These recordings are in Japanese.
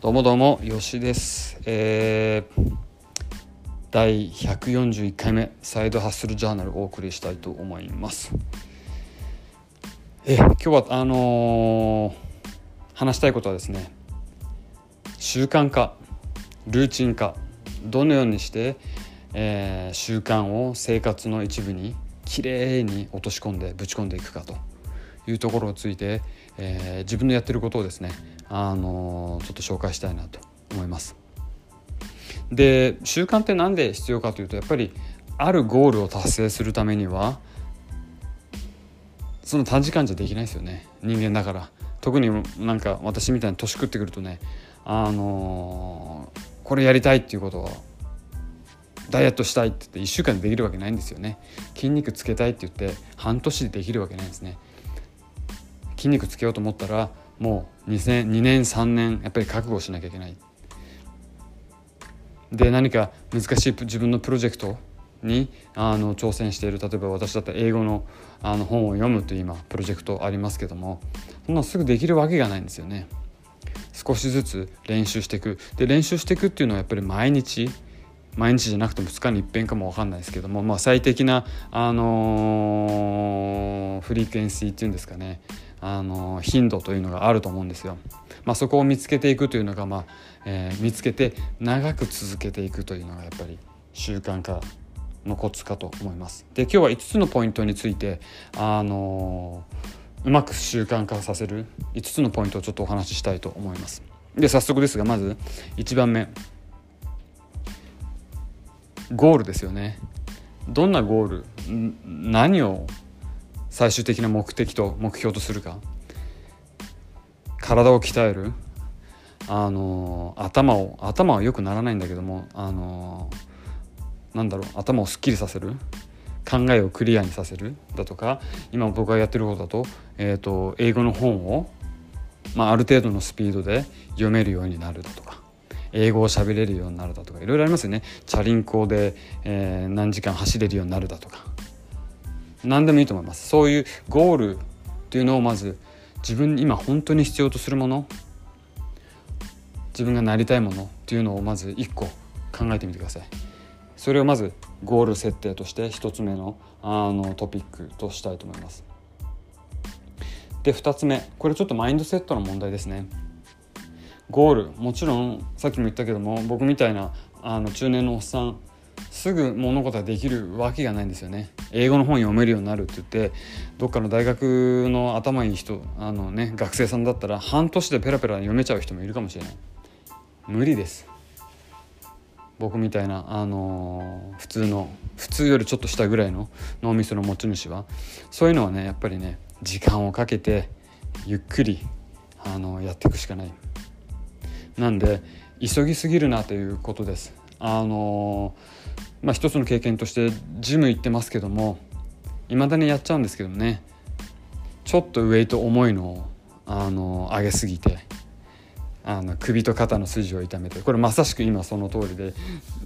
どうもどうもよしです、えー第141回目サイドハッスルジャーナルをお送りしたいと思います。え今日はあのー話したいことはですね習慣化ルーチン化どのようにして、えー習慣を生活の一部にきれいに落とし込んでぶち込んでいくかと。いうところについて、えー自分のやってることをですね、あのーちょっと紹介したいなと思います。で習慣って何で必要かというとやっぱりあるゴールを達成するためにはその短時間じゃできないですよね。人間だから。特になんか私みたいに年食ってくるとねあのーこれやりたいっていうことはダイエットしたいって言って1週間でできるわけないんですよね。筋肉つけたいって言って半年でできるわけないんですね。筋肉つけようと思ったらもう 2, 2年3年やっぱり覚悟しなきゃいけない。で何か難しい自分のプロジェクトにあの挑戦している例えば私だったら英語のあの本を読むという今プロジェクトありますけどもそんなすぐできるわけがないんですよね。少しずつ練習していく。で練習していくっていうのはやっぱり毎日毎日じゃなくても2日に一遍かも分かんないですけども、まあ、最適な、あのーフリークエンシーっていうんですかね、あの頻度というのがあると思うんですよ。まあ、そこを見つけていくというのが、まあえー見つけて長く続けていくというのがやっぱり習慣化のコツかと思います。で今日は5つのポイントについて、あのーうまく習慣化させる5つのポイントをちょっとお話ししたいと思います。で早速ですがまず1番目ゴールですよね。どんなゴール？何を最終的な目的と目標とするか。体を鍛える。あの頭を頭は良くならないんだけどもあのなんだろう頭をすっきりさせる。考えをクリアにさせる。だとか今僕がやってることだと,、えー、と英語の本を、まあ、ある程度のスピードで読めるようになるだとか英語を喋れるようになるだとかいろいろありますよね。チャリンコで、えー何時間走れるようになるだとか。何でもいいと思います。そういうゴールっていうのをまず自分今本当に必要とするもの自分がなりたいものっていうのをまず一個考えてみてください。それをまずゴール設定として一つ目のあのトピックとしたいと思います。で2つ目これちょっとマインドセットの問題ですね。ゴールもちろんさっきも言ったけども僕みたいなあの中年のおっさんすぐ物事ができるわけがないんですよね。英語の本読めるようになるって言ってどっかの大学の頭いい人あのね学生さんだったら半年でペラペラ読めちゃう人もいるかもしれない。無理です。僕みたいな、あのー普通の普通よりちょっと下ぐらいの脳みその持ち主は。そういうのはねやっぱりね時間をかけてゆっくり、あのやっていくしかない。なんで急ぎすぎるなということです。あのまあ一つの経験としてジム行ってますけども未だにやっちゃうんですけどねちょっとウェイト重いのを、あの上げすぎてあの首と肩の筋を痛めてこれまさしく今その通りで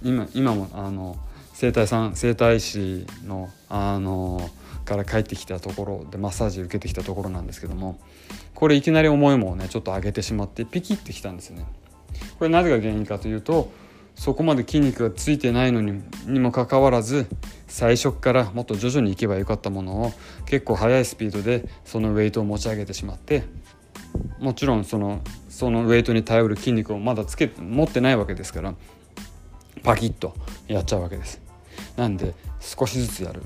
今今もあの整体さん整体師のあのから帰ってきたところでマッサージ受けてきたところなんですけどもこれいきなり重いもんをねちょっと上げてしまってピキッてきたんですよね。これなぜが原因かというとそこまで筋肉がついてないのににもかかわらず最初からもっと徐々にいけばよかったものを結構速いスピードでそのウェイトを持ち上げてしまってもちろんそのそのウェイトに頼る筋肉をまだつけ持ってないわけですからパキッとやっちゃうわけです。なんで少しずつやる。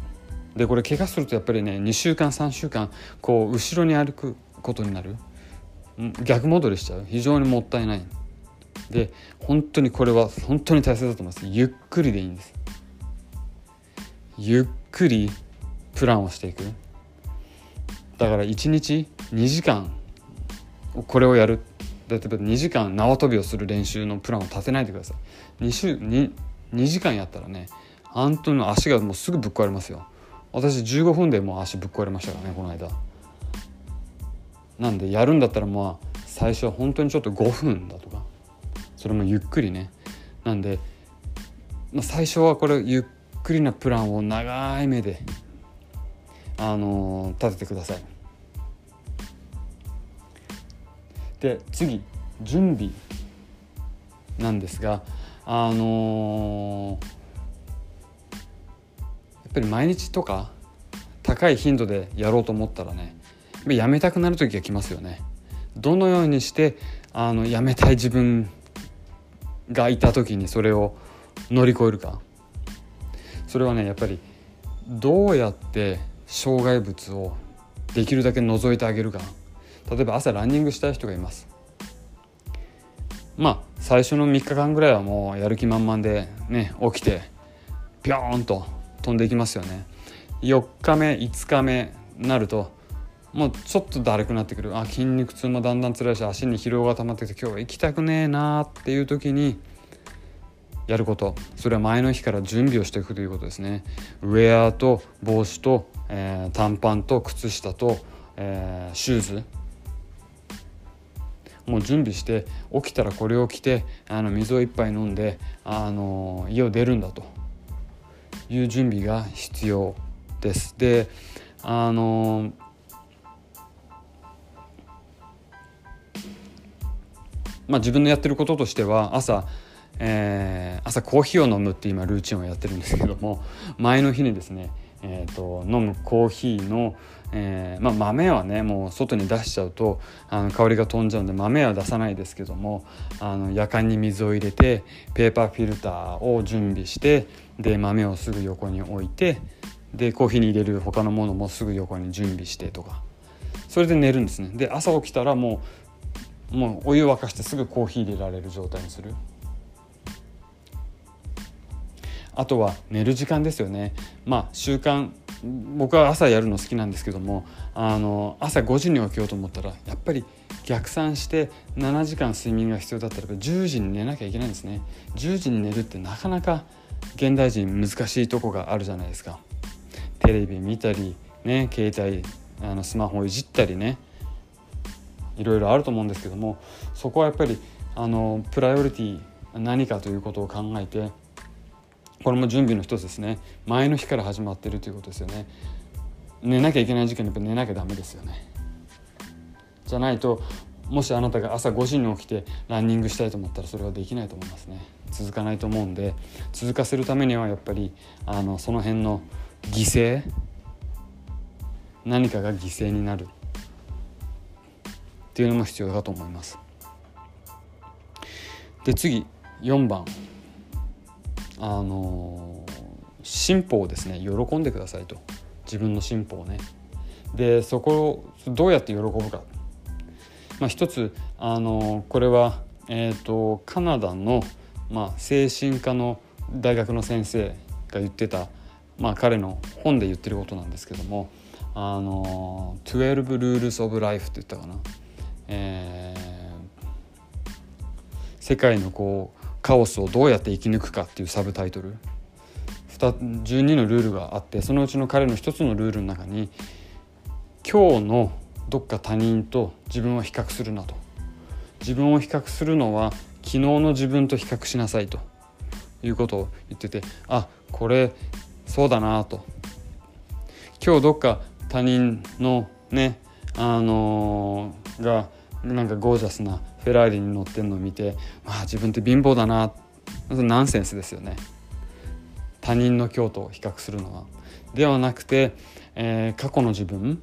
でこれ怪我するとやっぱりね2週間3週間こう後ろに歩くことになる。逆戻りしちゃう。非常にもったいない。で本当にこれは本当に大切だと思います。ゆっくりでいいんです。ゆっくりプランをしていく。だから1日2時間これをやる。例えば2時間縄跳びをする練習のプランを立てないでください。2, 週 2, 2時間やったらね本当に足がもうすぐぶっ壊れますよ。私15分でもう足ぶっ壊れましたからねこの間。なんでやるんだったらまあ最初は本当にちょっと5分だとか。それもゆっくりねなんで、まあ、最初はこれゆっくりなプランを長い目であのー立ててくださいで次準備なんですがあのー、やっぱり毎日とか高い頻度でやろうと思ったらねやめたくなる時が来ますよね。どのようにしてあのやめたい自分がいた時にそれを乗り越えるか。それはねやっぱりどうやって障害物をできるだけ除いてあげるか。例えば朝ランニングしたい人がいます。まあ最初の3日間ぐらいはもうやる気満々でね起きてピョーンと飛んでいきますよね。4日目5日目なるともうちょっとだるくなってくる。あ筋肉痛もだんだん辛いし足に疲労が溜まってきて今日は行きたくねえなっていう時にやること。それは前の日から準備をしていくということですね。ウェアと帽子と、えー、短パンと靴下と、えー、シューズ。もう準備して起きたらこれを着てあの水を一杯飲んであの家を出るんだと。いう準備が必要です。であのまあ、自分のやってることとしては朝、えー、朝コーヒーを飲むって今ルーチンをやってるんですけども 前の日にですね、えーと、飲むコーヒーの、えーまあ、豆はねもう外に出しちゃうとあの香りが飛んじゃうんで豆は出さないですけどもあの夜間に水を入れてペーパーフィルターを準備してで豆をすぐ横に置いてでコーヒーに入れる他のものもすぐ横に準備してとか。それで寝るんですね。で朝起きたらもうもうお湯沸かしてすぐコーヒー入れられる状態にする。あとは寝る時間ですよね。まあ習慣僕は朝やるの好きなんですけどもあの朝5時に起きようと思ったらやっぱり逆算して7時間睡眠が必要だったら10時に寝なきゃいけないんですね。10時に寝るってなかなか現代人難しいとこがあるじゃないですか。テレビ見たりね携帯あのスマホいじったりね。いろいろあると思うんですけどもそこはやっぱりあのプライオリティ何かということを考えてこれも準備の一つですね。前の日から始まってるということですよね。寝なきゃいけない時間にやっぱ寝なきゃダメですよね。じゃないともしあなたが朝5時に起きてランニングしたいと思ったらそれはできないと思いますね。続かないと思うんで続かせるためにはやっぱりあのその辺の犠牲何かが犠牲になる。っていうのも必要だと思います。で次4番あの進歩をですね喜んでくださいと自分の進歩をね。でそこをどうやって喜ぶか。まあ、一つあのこれは、えーと、カナダの、まあ、精神科の大学の先生が言ってた、まあ、彼の本で言ってることなんですけども「あの12 Rules of Life」って言ったかな。えー、世界のこうカオスをどうやって生き抜くかっていうサブタイトル。12のルールがあってそのうちの彼の一つのルールの中に今日のどっか他人と自分を比較するなと。自分を比較するのは昨日の自分と比較しなさいと。いうことを言っててあこれそうだなと。今日どっか他人のねあのー、がなんかゴージャスなフェラーリに乗ってるのを見てまあ自分って貧乏だな。ナンセンスですよね。他人の京都を比較するのは。ではなくて、えー、過去の自分。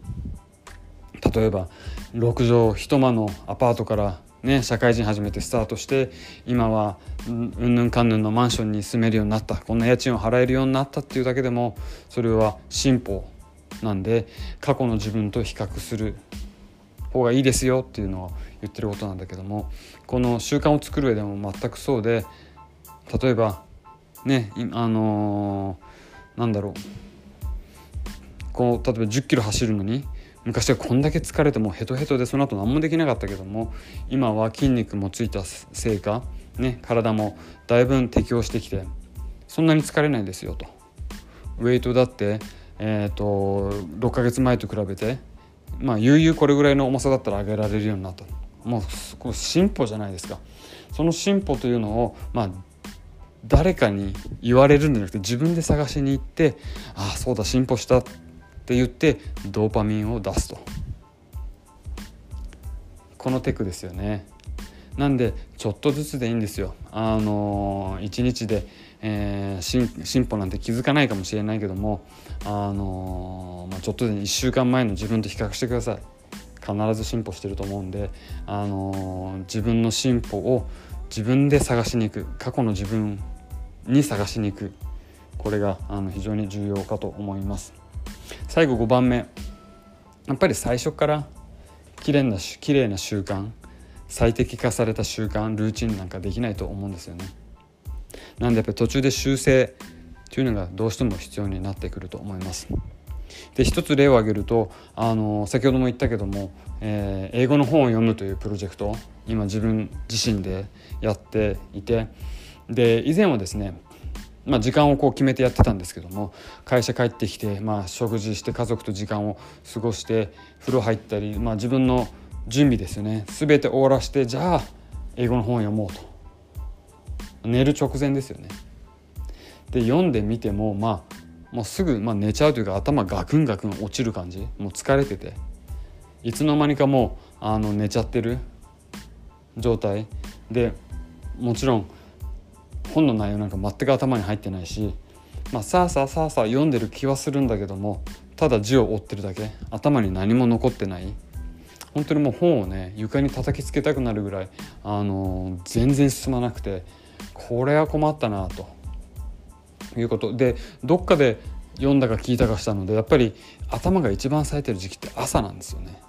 例えば6畳一間のアパートからね、社会人始めてスタートして今はうんぬんかんぬんのマンションに住めるようになった。こんな家賃を払えるようになったっていうだけでもそれは進歩なんで過去の自分と比較する。方がいいですよっていうのを言ってることなんだけどもこの習慣を作る上でも全くそうで例えばねあのー、なんだろうこう例えば1 0キロ走るのに昔はこんだけ疲れてもヘトヘトでその後何もできなかったけども今は筋肉もついたせいか、ね、体もだいぶ適応してきてそんなに疲れないですよと。ウェイトだって、えーと6ヶ月前と比べてまあ悠々これぐらいの重さだったら上げられるようになった。もう進歩じゃないですか。その進歩というのをまあ誰かに言われるんじゃなくて自分で探しに行ってああそうだ進歩したって言ってドーパミンを出すと。このテクですよね。なんでちょっとずつでいいんですよ。あの1日で、えー、進歩なんて気づかないかもしれないけどもあのまあ、ちょっとで1週間前の自分と比較してください。必ず進歩してると思うんで、あの自分の進歩を自分で探しに行く。過去の自分に探しに行く。これがあの非常に重要かと思います。最後5番目。やっぱり最初から綺麗な綺麗な習慣。最適化された習慣ルーチンなんかできないと思うんですよね。なんでやっぱり途中で修正というのがどうしても必要になってくると思います。で一つ例を挙げるとあの先ほども言ったけども、えー、英語の本を読むというプロジェクト今自分自身でやっていてで以前はですねまあ、時間をこう決めてやってたんですけども会社帰ってきて、まあ、食事して家族と時間を過ごして風呂入ったり、まあ、自分の準備ですよね。全て終わらしてじゃあ英語の本を読もうと。寝る直前ですよね。で読んでみてもまあもうすぐ、まあ、寝ちゃうというか頭ガクンガクン落ちる感じ。もう疲れてて。いつの間にかもうあの寝ちゃってる状態。でもちろん本の内容なんか全く頭に入ってないし、まあ、さあさあさあさあ読んでる気はするんだけどもただ字を追ってるだけ。頭に何も残ってない。本当にもう本をね床に叩きつけたくなるぐらい、あの、全然進まなくてこれは困ったなと。いうこと。でどっかで読んだか聞いたかしたのでやっぱり頭が一番冴えてる時期って朝なんですよね。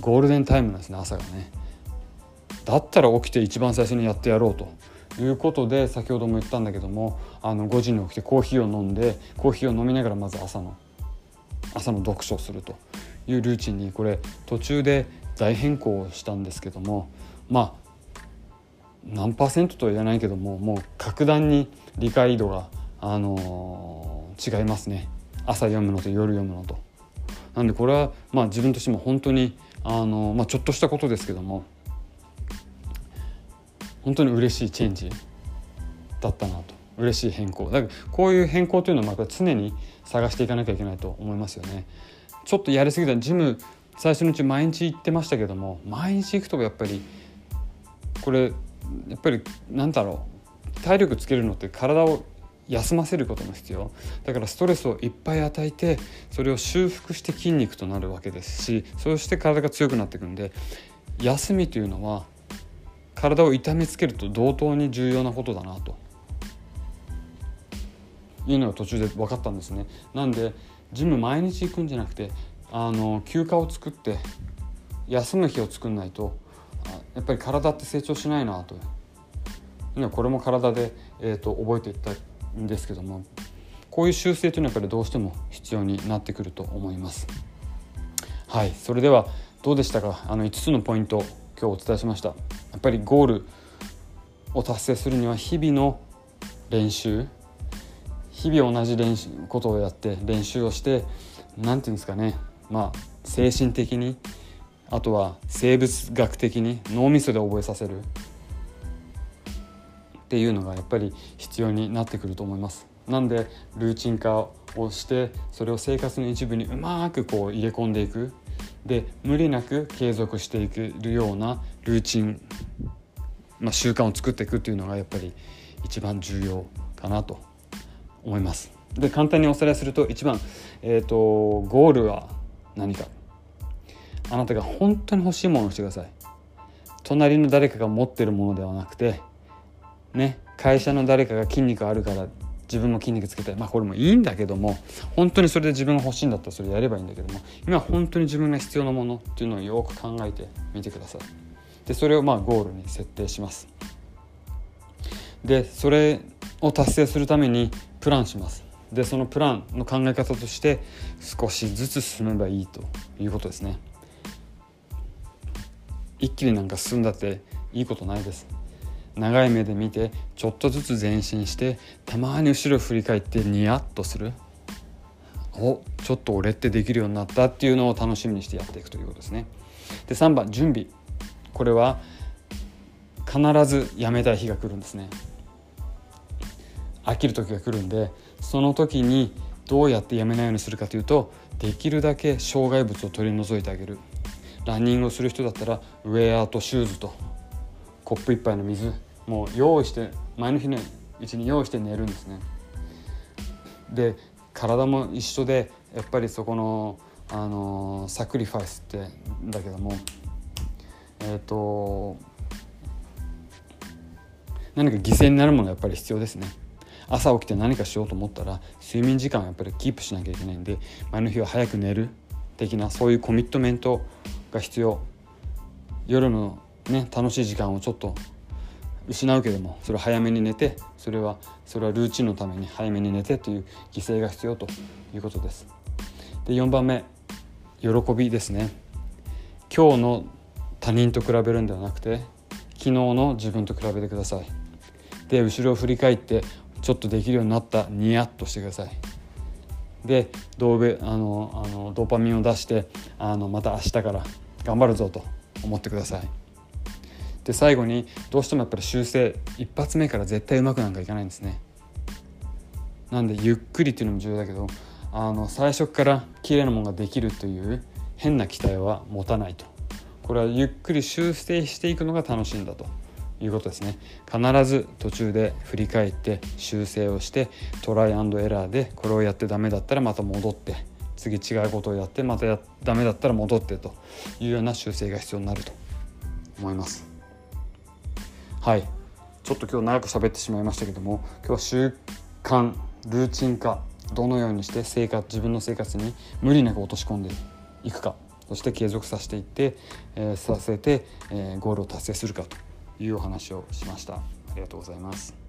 ゴールデンタイムなんですね朝がね。だったら起きて一番最初にやってやろうと。いうことで先ほども言ったんだけどもあの5時に起きてコーヒーを飲んでコーヒーを飲みながらまず朝の朝の読書をすると。いうルーチンにこれ途中で大変更したんですけどもまあ何パーセントとは言えないけどももう格段に理解度が、あのー、違いますね朝読むのと夜読むのと。なんでこれはまあ自分としても本当に、あのー、まあ、ちょっとしたことですけども本当に嬉しいチェンジだったなと嬉しい変更だからこういう変更というのはまた常に探していかなきゃいけないと思いますよね。ちょっとやりすぎたジム最初のうち毎日行ってましたけども毎日行くとやっぱりこれやっぱりなんだろう。体力つけるのって体を休ませることも必要。だからストレスをいっぱい与えてそれを修復して筋肉となるわけですしそして体が強くなっていくんで休みというのは体を痛めつけると同等に重要なことだなと。いうのが途中で分かったんですね。なんでジム毎日行くんじゃなくてあの休暇を作って休む日を作んないとやっぱり体って成長しないなと。これも体で、えーと、覚えていったんですけどもこういう修正というのはやっぱりどうしても必要になってくると思います。はいそれではどうでしたか？あの5つのポイント今日お伝えしました。やっぱりゴールを達成するには日々の練習日々同じ練習ことをやって練習をして何て言うんですかね。まあ精神的にあとは生物学的に脳みそで覚えさせる。っていうのがやっぱり必要になってくると思います。なんでルーチン化をしてそれを生活の一部にうまくこう入れ込んでいく。で無理なく継続していけるようなルーチン、まあ、習慣を作っていくっていうのがやっぱり一番重要かなと。思います。で簡単におさらいすると1番、えーとゴールは何か。あなたが本当に欲しいものをしてください。隣の誰かが持ってるものではなくてね会社の誰かが筋肉あるから自分も筋肉つけたいまあこれもいいんだけども本当にそれで自分が欲しいんだったらそれやればいいんだけども今本当に自分が必要なものっていうのをよく考えてみてください。でそれをまあゴールに設定します。でそれを達成するためにプランします。でそのプランの考え方として少しずつ進めばいいということですね。一気になんか進んだっていいことないです。長い目で見てちょっとずつ前進してたまに後ろ振り返ってニヤッとする。おちょっと俺ってできるようになったっていうのを楽しみにしてやっていくということですね。で3番準備。これは必ずやめたい日が来るんですね。飽きる時が来るんでその時にどうやってやめないようにするかというとできるだけ障害物を取り除いてあげるランニングをする人だったらウェアとシューズとコップ1杯の水もう用意して前の日のうちに用意して寝るんですね。で体も一緒でやっぱりそこのあのサクリファイスってだけどもえっ、ー、と何か犠牲になるものがやっぱり必要ですね朝起きて何かしようと思ったら睡眠時間をやっぱりキープしなきゃいけないんで前の日は早く寝る的なそういうコミットメントが必要。夜のね楽しい時間をちょっと失うけどもそれを早めに寝てそれはそれはルーチンのために早めに寝てという犠牲が必要ということです。で4番目喜びですね。今日の他人と比べるんではなくて昨日の自分と比べてください。で後ろを振り返ってちょっとできるようになったニヤッとしてください。でドーあのあのドーパミンを出してあのまた明日から頑張るぞと思ってください。で最後にどうしてもやっぱり修正一発目から絶対うまくなんかいかないんですね。なんでゆっくりっていうのも重要だけどあの最初から綺麗なものができるという変な期待は持たないと。これはゆっくり修正していくのが楽しいんだと。いうことですね。必ず途中で振り返って修正をしてトライアンドエラーでこれをやってダメだったらまた戻って次違うことをやってまたやダメだったら戻ってというような修正が必要になると思います。はい。ちょっと今日長く喋ってしまいましたけども今日は習慣ルーチン化どのようにして生活自分の生活に無理なく落とし込んでいくかそして継続させていって、えー、させて、えー、ゴールを達成するかと。いうお話をしました。ありがとうございます。